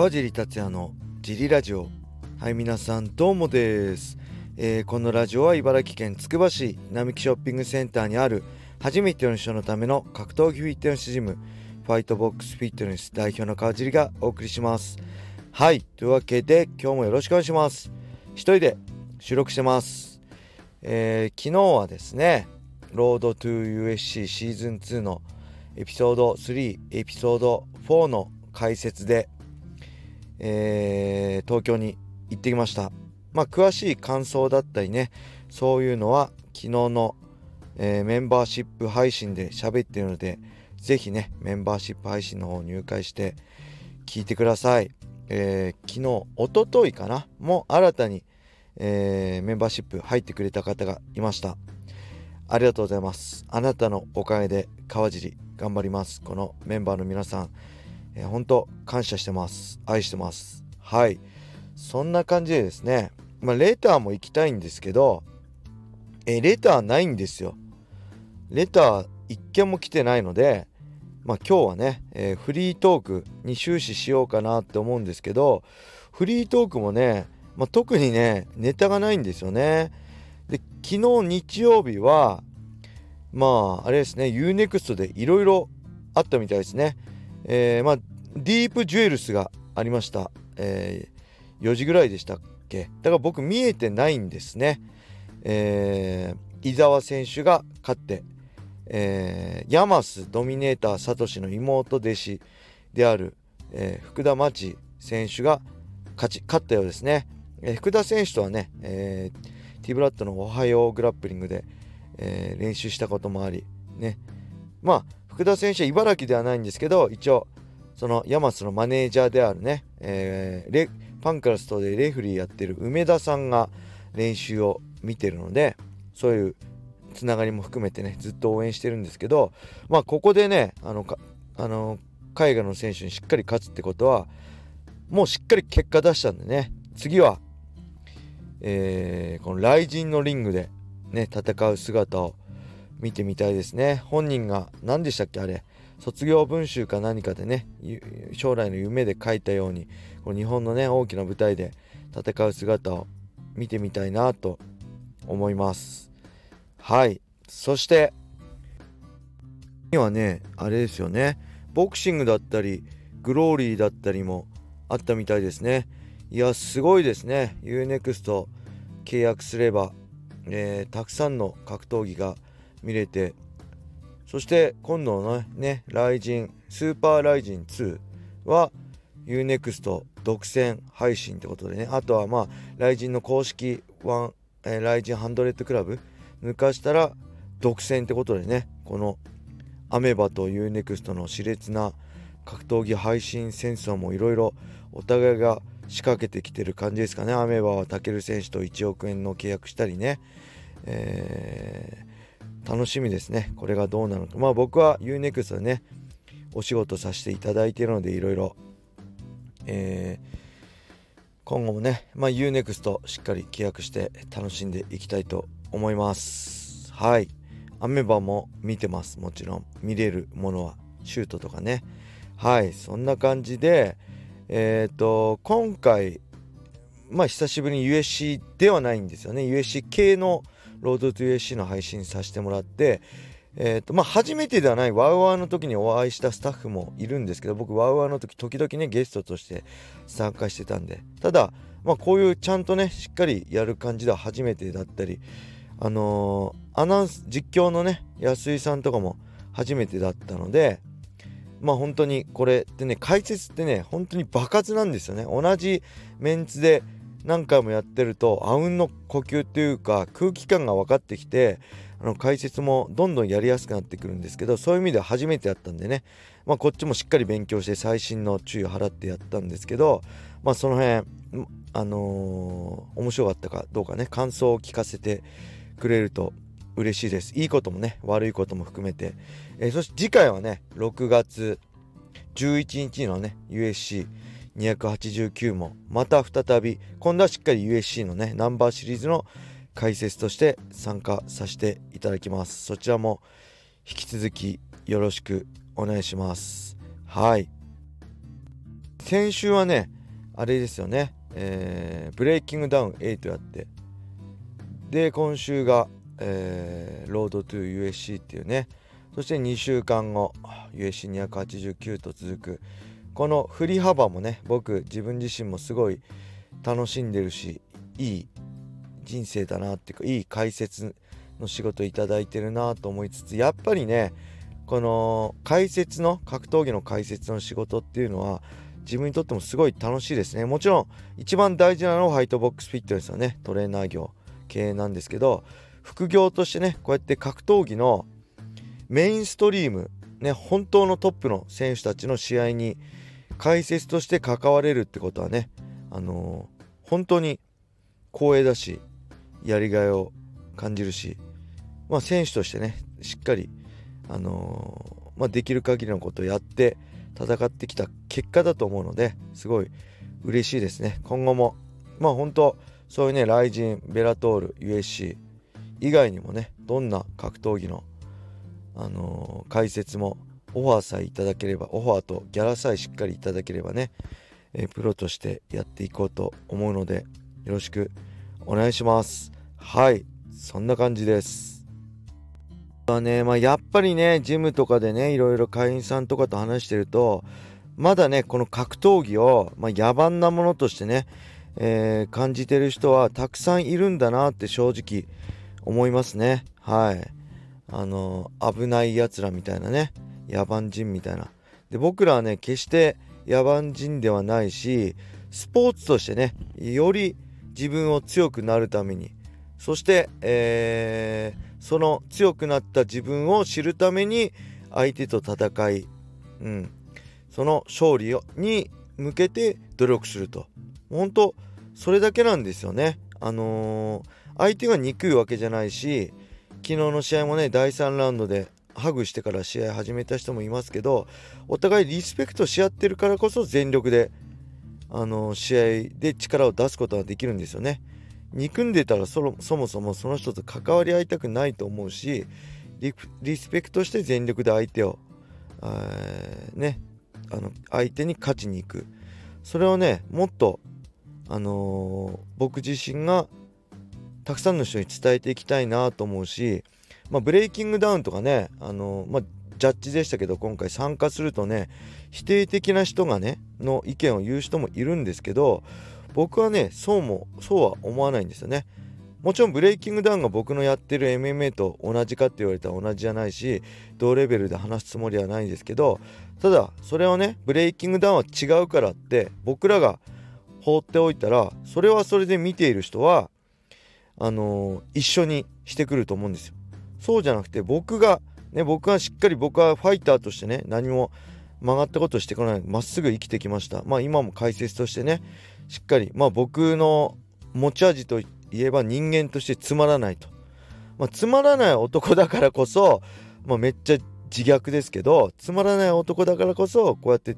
川尻達也のジリラジオ。はい皆さんどうもです、えー、このラジオは茨城県つくば市並木ショッピングセンターにある初めての人のための格闘技フィットネスジムファイトボックスフィットネス代表の川尻がお送りします。はいというわけで今日もよろしくお願いします。一人で収録してます、えー、昨日はですねロードトゥ USC シーズン2のエピソード3エピソード4の解説で、えー、東京に行ってきました。まあ詳しい感想だったりねそういうのは昨日の、えー、メンバーシップ配信で喋ってるので是非ねメンバーシップ配信の方入会して聞いてください、えー、昨日おとといかな？も新たに、えー、メンバーシップ入ってくれた方がいました。ありがとうございます。あなたのおかげで川尻頑張ります。このメンバーの皆さん。えー、本当感謝してます。愛してます。はい。そんな感じでですね。まあレターも行きたいんですけどえー、レターないんですよ。レター一件も来てないのでまあ今日はね、えー、フリートークに終始しようかなって思うんですけどフリートークもね、まあ、特にねネタがないんですよね。で昨日日曜日はまああれですね UNEXT でいろいろあったみたいですね。えー、まあディープジュエルスがありました、えー、4時ぐらいでしたっけ？だから僕見えてないんですね、えー、伊沢選手が勝って、えー、ヤマスドミネーターサトシの妹弟子である、えー、福田真知選手が勝ち勝ったようですね、えー、福田選手とはね、えー、ティブラッドのおはようグラップリングで、え、練習したこともありね。まあ福田選手は茨城ではないんですけど一応そのヤマスのマネージャーであるね、えー、レパンクラストでレフリーやってる梅田さんが練習を見てるのでそういうつながりも含めてねずっと応援してるんですけどまあここでねあのあの海外の選手にしっかり勝つってことはもうしっかり結果出したんでね次は、えー、この雷神のリングでね戦う姿を見てみたいですね。本人が何でしたっけ？あれ。卒業文集か何かでね将来の夢で書いたようにこの日本のね大きな舞台で戦う姿を見てみたいなと思います。はい。そして今はねあれですよね。ボクシングだったりグローリーだったりもあったみたいですね。いやすごいですね。UNEXT 契約すれば、えー、たくさんの格闘技が見れてそして今度のね、ライジン、スーパーライジン2は UNEXT 独占配信ってことでね、あとはまあ、ライジンの公式ワン、えー、ライジン100クラブ抜かしたら独占ってことでね、このアメバと UNEXT の熾烈な格闘技配信戦争もいろいろお互いが仕掛けてきてる感じですかね。アメバはタケル選手と1億円の契約したりね、えー楽しみですね。これがどうなのか。まあ僕は UNEXT でねお仕事させていただいているのでいろいろ。えー、今後もね、まあ、UNEXT しっかり契約して楽しんでいきたいと思います。はい。アメバも見てます。もちろん。見れるものは。シュートとかね。はい。そんな感じでえっ、ー、と今回まあ久しぶりに USC ではないんですよね。USC 系のロードトゥ USC の配信させてもらって、えーとまあ、初めてではないワウワウの時にお会いしたスタッフもいるんですけど僕ワウワウの時時々ねゲストとして参加してたんで。ただ、まあ、こういうちゃんとねしっかりやる感じでは初めてだったりあのー、アナウンス実況のね安井さんとかも初めてだったのでまあ本当にこれってね解説ってね本当に爆発なんですよね。同じメンツで何回もやってるとあうんの呼吸っていうか空気感が分かってきてあの解説もどんどんやりやすくなってくるんですけどそういう意味では初めてやったんでね、まあ、こっちもしっかり勉強して最新の注意を払ってやったんですけど、まあ、その辺あのー、面白かったかどうかね感想を聞かせてくれると嬉しいです。いいこともね悪いことも含めて、えー、そして次回はね6月11日のね USC 289もまた再び今度はしっかり USC のねナンバーシリーズの解説として参加させていただきます。そちらも引き続きよろしくお願いします。はい。先週はねあれですよね、えー、ブレイキングダウン8やって。で今週が、えー、ロードトゥ USC っていうね。そして2週間後 USC289 と続くこの振り幅もね僕自分自身もすごい楽しんでるしいい人生だなっていうかいい解説の仕事いただいてるなと思いつつやっぱりねこの解説の格闘技の解説の仕事っていうのは自分にとってもすごい楽しいですね。もちろん一番大事なのはファイトボックスフィットネスのねトレーナー業経営なんですけど副業としてねこうやって格闘技のメインストリームね本当のトップの選手たちの試合に解説として関われるってことはねあのー、本当に光栄だしやりがいを感じるしまあ選手としてねしっかりあのー、まあ、できる限りのことをやって戦ってきた結果だと思うのですごい嬉しいですね。今後もまあ本当そういうねライジンベラトール USC 以外にもねどんな格闘技の、あのー、解説もオファーさえいただければオファーとギャラさえしっかりいただければね、え、プロとしてやっていこうと思うのでよろしくお願いします。はいそんな感じです。はねまあ、やっぱりねジムとかでねいろいろ会員さんとかと話してるとまだねこの格闘技を、まあ、野蛮なものとしてね、えー、感じてる人はたくさんいるんだなって正直思いますね。はい。あの危ないやつらみたいなね。野蛮人みたいな。で僕らはね決して野蛮人ではないしスポーツとしてねより自分を強くなるために。そして、えー、その強くなった自分を知るために相手と戦い、うん、その勝利に向けて努力すると。本当それだけなんですよね。あのー、相手が憎いわけじゃないし昨日の試合もね第3ラウンドでハグしてから試合始めた人もいますけどお互いリスペクトし合ってるからこそ全力であの試合で力を出すことができるんですよね。憎んでたらそもそもその人と関わり合いたくないと思うしリスペクトして全力で相手をねあの相手に勝ちに行くそれをねもっとあのー、僕自身がたくさんの人に伝えていきたいなと思うし、まあ、ブレイキングダウンとかね、あの、まあ、ジャッジでしたけど今回参加するとね否定的な人がねの意見を言う人もいるんですけど僕はねそうもそうは思わないんですよね。もちろんブレイキングダウンが僕のやってる MMA と同じかって言われたら同じじゃないし同レベルで話すつもりはないんですけどただそれをねブレイキングダウンは違うからって僕らが放っておいたらそれはそれで見ている人はあのー、一緒にしてくると思うんですよ。そうじゃなくて僕がね僕はしっかり僕はファイターとしてね何も曲がったことしてこない。まっすぐ生きてきました。まあ今も解説としてねしっかりまあ僕の持ち味といえば人間としてつまらないと、まあ、つまらない男だからこそ、まあ、めっちゃ自虐ですけどつまらない男だからこそこうやって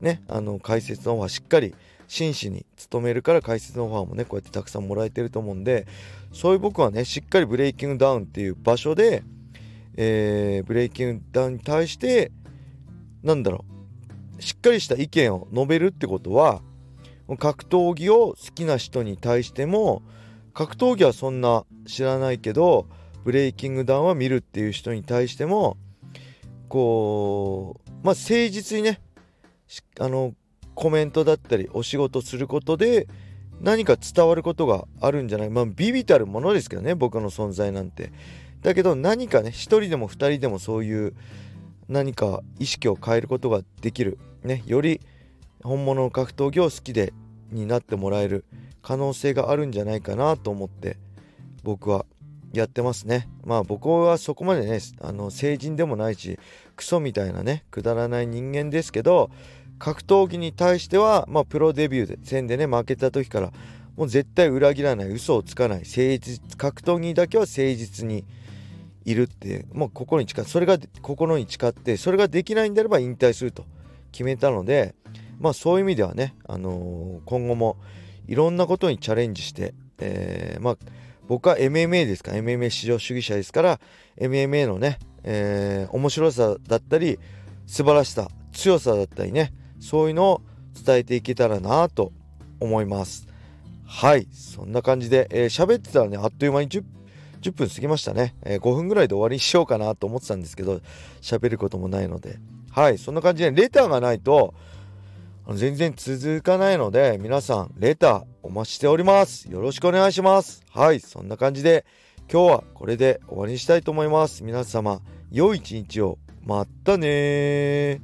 ねあの解説の方はしっかり真摯に努めるから解説のオファーもねこうやってたくさんもらえてると思うんでそういう僕はねしっかりブレイキングダウンっていう場所で、えー、ブレイキングダウンに対してなんだろうしっかりした意見を述べるってことは格闘技を好きな人に対しても格闘技はそんな知らないけどブレイキングダウンは見るっていう人に対してもこうまあ誠実にねあのコメントだったりお仕事することで何か伝わることがあるんじゃない？まあビビたるものですけどね僕の存在なんて。だけど何かね一人でも二人でもそういう何か意識を変えることができる、ね、より本物の格闘技を好きでになってもらえる。可能性があるんじゃないかなと思って僕はやってますね。まあ僕はそこまでねあの成人でもないしクソみたいなねくだらない人間ですけど格闘技に対しては、まあ、プロデビューで戦でね負けた時からもう絶対裏切らない嘘をつかない誠実格闘技だけは誠実にいるってもう心に誓ってそれが心に誓ってそれができないんであれば引退すると決めたのでまあそういう意味ではね、あのー、今後もいろんなことにチャレンジして、えー、まあ僕は MMA ですから MMA 至上主義者ですから MMA のね、えー、面白さだったり素晴らしさ強さだったりねそういうのを伝えていけたらなと思います。はい。そんな感じで喋、えー、ってたらねあっという間に 10, 10分過ぎましたね、えー、5分ぐらいで終わりにしようかなと思ってたんですけど喋ることもないので。はい。そんな感じでレターがないと全然続かないので皆さんレターお待ちしております。よろしくお願いします。はい。そんな感じで今日はこれで終わりにしたいと思います。皆様良い一日を。またね